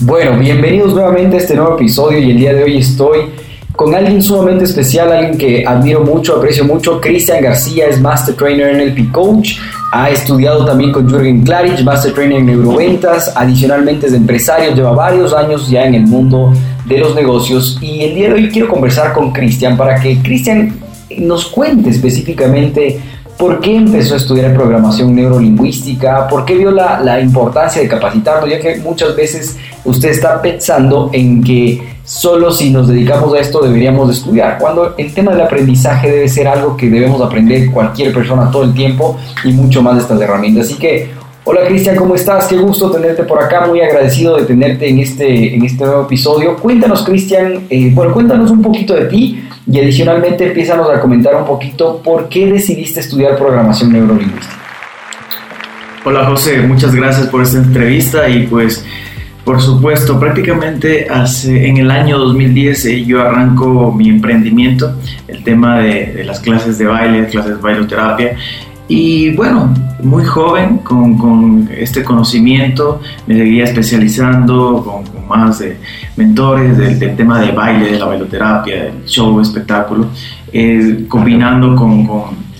Bueno, bienvenidos nuevamente a este nuevo episodio y el día de hoy estoy con alguien sumamente especial, alguien que admiro mucho, aprecio mucho. Cristian García es Master Trainer en el Coach. Ha estudiado también con Jürgen Klarich, Master Trainer en Neuroventas. Adicionalmente es empresario, lleva varios años ya en el mundo de los negocios. Y el día de hoy quiero conversar con Cristian para que Cristian nos cuente específicamente por qué empezó a estudiar programación neurolingüística, por qué vio la, la importancia de capacitarlo, ya que muchas veces usted está pensando en que solo si nos dedicamos a esto deberíamos estudiar, cuando el tema del aprendizaje debe ser algo que debemos aprender cualquier persona todo el tiempo y mucho más de estas herramientas. Así que, hola Cristian, ¿cómo estás? Qué gusto tenerte por acá, muy agradecido de tenerte en este, en este nuevo episodio. Cuéntanos Cristian, eh, bueno, cuéntanos un poquito de ti y adicionalmente empiezanos a comentar un poquito por qué decidiste estudiar programación neurolingüística. Hola José, muchas gracias por esta entrevista y pues por supuesto, prácticamente hace, en el año 2010 eh, yo arranco mi emprendimiento, el tema de, las clases de baile, clases de bailoterapia. Y bueno, muy joven, con, este conocimiento, me seguía especializando con, más de mentores del, tema de baile, de la bailoterapia, del show, espectáculo, eh, combinando con,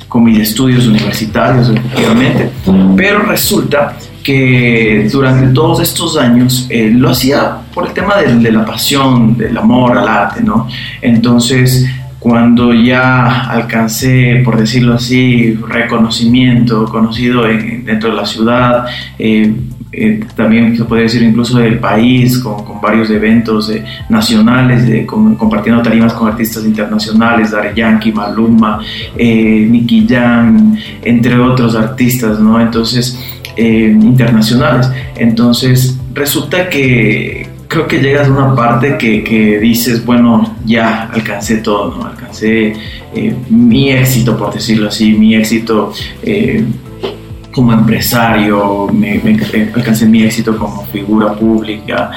con mis estudios universitarios, efectivamente. Pero resulta que durante todos estos años eh, lo hacía por el tema de, la pasión, del amor al arte, ¿no? Entonces, cuando ya alcancé, por decirlo así, reconocimiento, conocido dentro de la ciudad, eh, eh, también se puede decir incluso del país, con, varios eventos nacionales, compartiendo tarimas con artistas internacionales, Dare Yankee, Maluma, Nicky Jam, entre otros artistas, ¿no? Entonces, eh, internacionales. Entonces, resulta que creo que llegas a una parte que, dices, bueno, ya alcancé todo, ¿no? Alcancé eh, mi éxito, por decirlo así, mi éxito eh, como empresario, me, alcancé mi éxito como figura pública,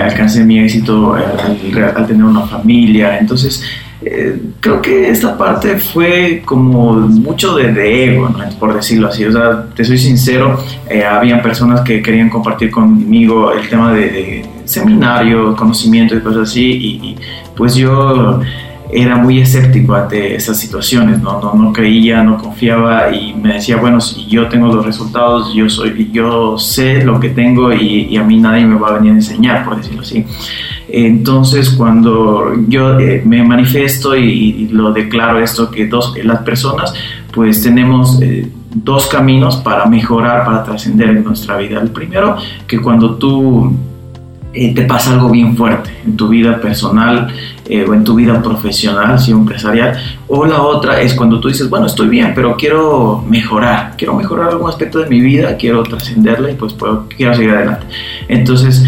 alcancé mi éxito al, tener una familia. Entonces, eh, creo que esta parte fue como mucho de, ego, por decirlo así. O sea, te soy sincero, eh, habían personas que querían compartir conmigo el tema de, seminario, conocimiento y cosas así, y, pues yo era muy escéptico ante esas situaciones, ¿no? No, no creía, no confiaba y me decía, bueno, si yo tengo los resultados, yo, soy, yo sé lo que tengo y, a mí nadie me va a venir a enseñar, por decirlo así. Entonces, cuando yo eh, me manifiesto y, lo declaro esto, que dos, las personas, pues tenemos eh, dos caminos para mejorar, para trascender en nuestra vida. El primero, que cuando tú eh, te pasa algo bien fuerte en tu vida personal o en tu vida profesional, si empresarial, o la otra es cuando tú dices, bueno, estoy bien, pero quiero mejorar, quiero mejorar algún aspecto de mi vida, quiero trascenderla y pues puedo, quiero seguir adelante. Entonces,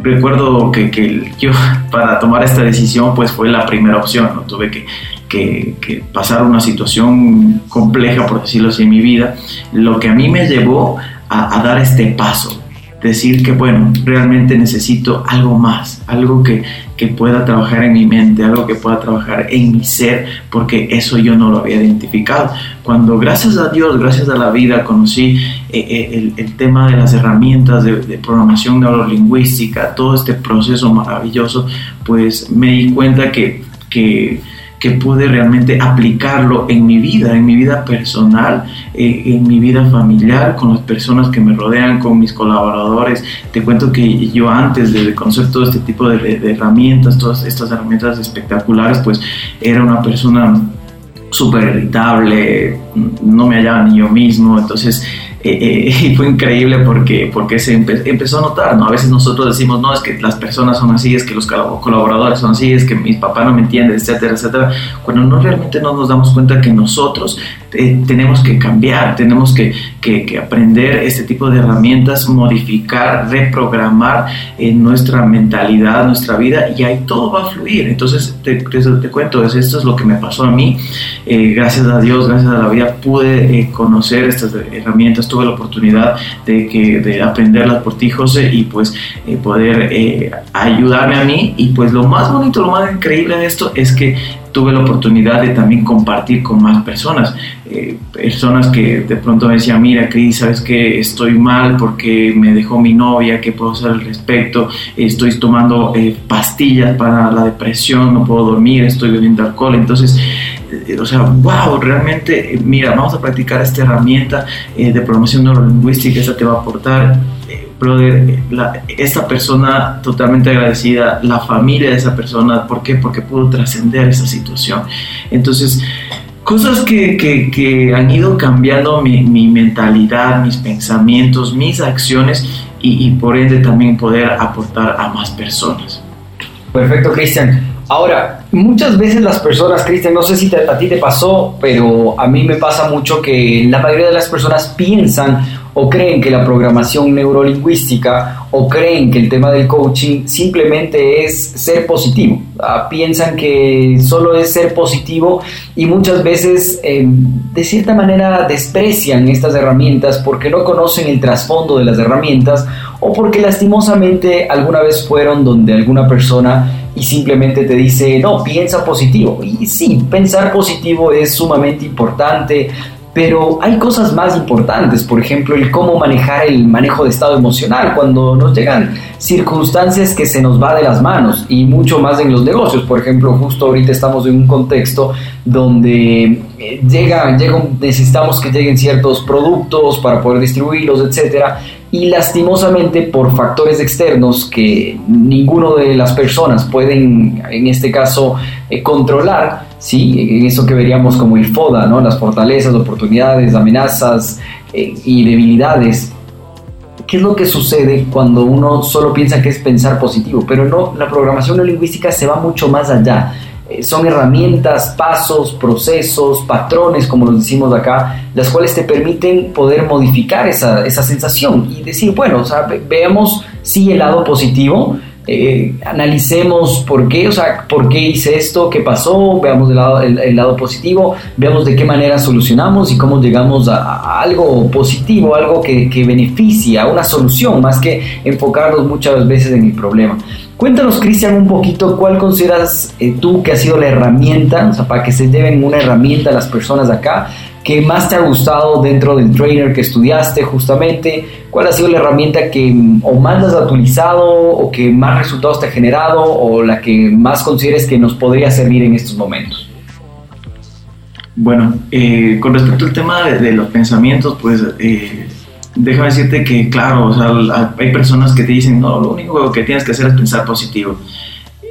recuerdo que, que, yo para tomar esta decisión pues fue la primera opción, ¿no? tuve que, que, pasar una situación compleja, por decirlo así, en mi vida, lo que a mí me llevó a dar este paso, decir que, bueno, realmente necesito algo más, algo que, que pueda trabajar en mi mente, algo que pueda trabajar en mi ser, porque eso yo no lo había identificado. Cuando gracias a Dios, gracias a la vida, conocí eh, eh, el, tema de las herramientas de, de, programación neurolingüística, todo este proceso maravilloso, pues me di cuenta que, que que pude realmente aplicarlo en mi vida, en mi vida personal, eh, en mi vida familiar, con las personas que me rodean, con mis colaboradores. Te cuento que yo antes de conocer todo este tipo de, herramientas, todas estas herramientas espectaculares, pues era una persona súper irritable, no me hallaba ni yo mismo, entonces eh, y fue increíble porque, porque se empezó a notar, ¿no? A veces nosotros decimos, no, es que las personas son así, es que los colaboradores son así, es que mis papás no me entienden, etcétera, etcétera, cuando no realmente no nos damos cuenta que nosotros eh, tenemos que cambiar, tenemos que, que, aprender este tipo de herramientas, modificar, reprogramar en nuestra mentalidad, nuestra vida y ahí todo va a fluir. Entonces, te, te, cuento, esto es lo que me pasó a mí. Eh, gracias a Dios, gracias a la vida, pude eh, conocer estas herramientas, tuve la oportunidad de, que, de aprenderlas por ti, José, y pues poder ayudarme a mí. Y pues lo más bonito, lo más increíble de esto es que tuve la oportunidad de también compartir con más personas. Eh, personas que de pronto me decían, mira, Cris, sabes que estoy mal porque me dejó mi novia, ¿qué puedo hacer al respecto? Estoy tomando eh, pastillas para la depresión, no puedo dormir, estoy bebiendo alcohol. Entonces, eh, o sea, wow, realmente, mira, vamos a practicar esta herramienta de programación neurolingüística, esta te va a aportar brother, la, esta persona totalmente agradecida, la familia de esa persona, ¿por qué? Porque pudo trascender esa situación. Entonces, cosas que, que, que han ido cambiando mi, mi, mentalidad, mis pensamientos, mis acciones y, y por ende también poder aportar a más personas. Perfecto, Cristian. Ahora, muchas veces las personas, Cristian, no sé si a ti te pasó, pero a mí me pasa mucho que la mayoría de las personas piensan o creen que la programación neurolingüística o creen que el tema del coaching simplemente es ser positivo. Ah, piensan que solo es ser positivo y muchas veces eh, de cierta manera desprecian estas herramientas porque no conocen el trasfondo de las herramientas o porque lastimosamente alguna vez fueron donde alguna persona y simplemente te dice, no, piensa positivo. Y sí, pensar positivo es sumamente importante, pero hay cosas más importantes, por ejemplo, el cómo manejar el manejo de estado emocional cuando nos llegan circunstancias que se nos va de las manos y mucho más en los negocios. Por ejemplo, justo ahorita estamos en un contexto donde eh, llega, llega, necesitamos que lleguen ciertos productos para poder distribuirlos, etcétera, y lastimosamente por factores externos que ninguno de las personas pueden, en este caso, eh, controlar, ¿sí? eso que veríamos como el FODA, ¿no? las fortalezas, oportunidades, amenazas eh, y debilidades. ¿Qué es lo que sucede cuando uno solo piensa que es pensar positivo? Pero no, la programación no lingüística se va mucho más allá eh, son herramientas, pasos, procesos, patrones, como los decimos acá, las cuales te permiten poder modificar esa, esa sensación y decir, bueno, o sea, veamos sí el lado positivo, eh, analicemos por qué, o sea, por qué hice esto, qué pasó, veamos el lado, el, lado positivo, veamos de qué manera solucionamos y cómo llegamos a, algo positivo, algo que, que beneficia, una solución, más que enfocarnos muchas veces en el problema. Cuéntanos, Cristian, un poquito cuál consideras eh, tú que ha sido la herramienta, o sea, para que se lleven una herramienta a las personas acá, que más te ha gustado dentro del trainer que estudiaste justamente, cuál ha sido la herramienta que o más has utilizado o que más resultados te ha generado o la que más consideres que nos podría servir en estos momentos. Bueno, eh, con respecto al tema de, los pensamientos, pues eh, déjame decirte que, claro, hay personas que te dicen, no, lo único que tienes que hacer es pensar positivo.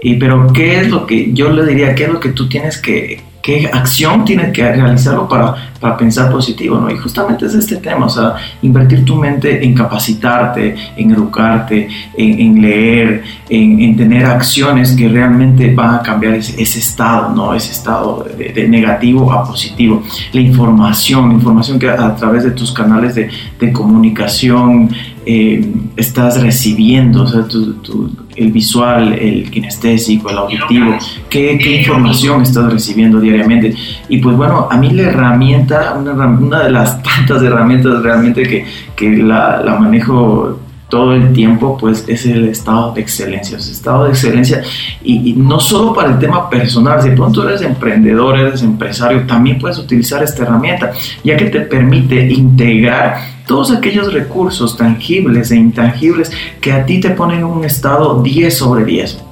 Y, pero, ¿qué es lo que yo le diría? ¿Qué es lo que tú tienes que, qué acción tienes que realizarlo para, para pensar positivo, ¿no? Y justamente es este tema, o sea, invertir tu mente en capacitarte, en educarte, en, leer, en, tener acciones que realmente van a cambiar ese, estado, ¿no? Ese estado de, negativo a positivo. La información, información que a, través de tus canales de, de comunicación, eh, estás recibiendo, o sea, el visual, el kinestésico, el auditivo, ¿qué, información estás recibiendo diariamente. Y pues bueno, a mí la herramienta, una, una de las tantas herramientas realmente que, que la manejo todo el tiempo, pues es el estado de excelencia, es estado de excelencia. Y, no solo para el tema personal, si de pronto eres emprendedor, eres empresario, también puedes utilizar esta herramienta, ya que te permite integrar todos aquellos recursos tangibles e intangibles que a ti te ponen en un estado 10 sobre 10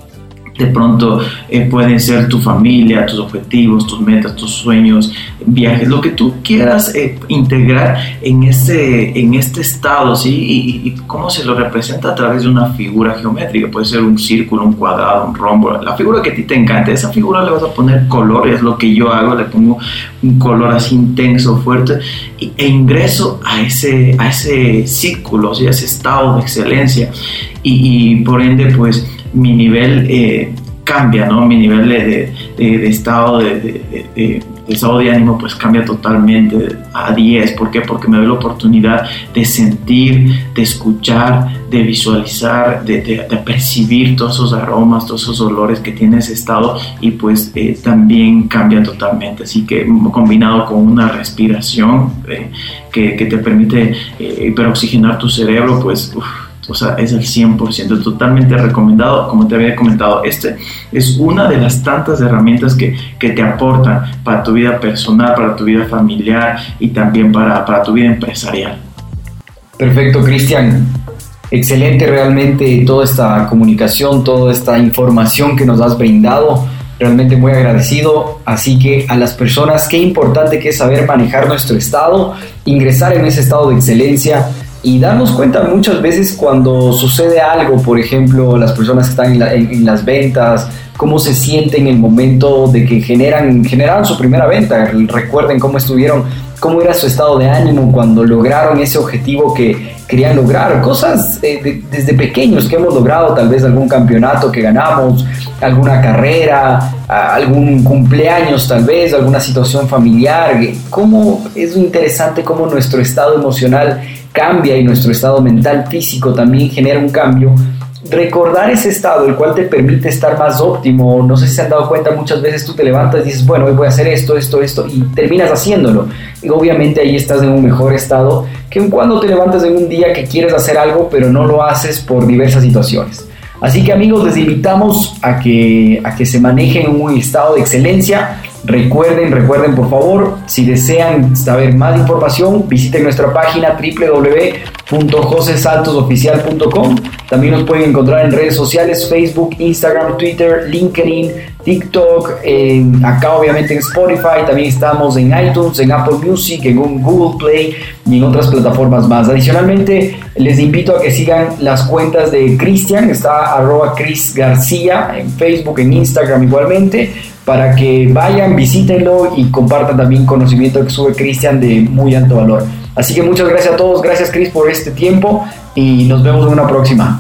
de pronto eh, pueden ser tu familia, tus objetivos, tus metas, tus sueños, viajes, lo que tú quieras eh, integrar en este, en este estado, ¿sí? Y, y, cómo se lo representa a través de una figura geométrica. Puede ser un círculo, un cuadrado, un rombo, la figura que a ti te encante. Esa figura le vas a poner color, es lo que yo hago, le pongo un color así intenso, fuerte, e ingreso a ese, a ese círculo, ¿sí? a ese estado de excelencia. Y, y por ende, pues mi nivel eh, cambia, ¿no? Mi nivel de, estado de, estado de ánimo pues cambia totalmente a 10. ¿Por qué? Porque me doy la oportunidad de sentir, de escuchar, de visualizar, de, percibir todos esos aromas, todos esos olores que tiene ese estado y pues eh, también cambia totalmente. Así que combinado con una respiración eh, que, te permite hiperoxigenar tu cerebro, pues o sea, es el 100%, totalmente recomendado. Como te había comentado, este es una de las tantas herramientas que, que te aportan para tu vida personal, para tu vida familiar y también para, para tu vida empresarial. Perfecto, Cristian. Excelente realmente toda esta comunicación, toda esta información que nos has brindado. Realmente muy agradecido. Así que a las personas, qué importante que es saber manejar nuestro estado, ingresar en ese estado de excelencia y darnos cuenta muchas veces cuando sucede algo, por ejemplo, las personas que están en, las ventas, cómo se sienten en el momento de que generan, generaron su primera venta, recuerden cómo estuvieron, cómo era su estado de ánimo cuando lograron ese objetivo que querían lograr, cosas eh, desde pequeños que hemos logrado, tal vez algún campeonato que ganamos, alguna carrera, algún cumpleaños tal vez, alguna situación familiar, cómo es interesante cómo nuestro estado emocional cambia y nuestro estado mental físico también genera un cambio, recordar ese estado, el cual te permite estar más óptimo, no sé si se han dado cuenta, muchas veces tú te levantas y dices, bueno, hoy voy a hacer esto, esto, esto, y terminas haciéndolo. Y obviamente ahí estás en un mejor estado que cuando te levantas en un día que quieres hacer algo, pero no lo haces por diversas situaciones. Así que amigos, les invitamos a que, a que se manejen en un estado de excelencia, Recuerden, recuerden por favor, si desean saber más información, visiten nuestra página www.josesaltosoficial.com. También nos pueden encontrar en redes sociales, Facebook, Instagram, Twitter, LinkedIn, TikTok, acá obviamente en Spotify, también estamos en iTunes, en Apple Music, en Google Play y en otras plataformas más. Adicionalmente, les invito a que sigan las cuentas de Cristian, está arroba Chris García en Facebook, en Instagram igualmente para que vayan, visítenlo y compartan también conocimiento que sube Cristian de muy alto valor. Así que muchas gracias a todos, gracias Chris por este tiempo y nos vemos en una próxima.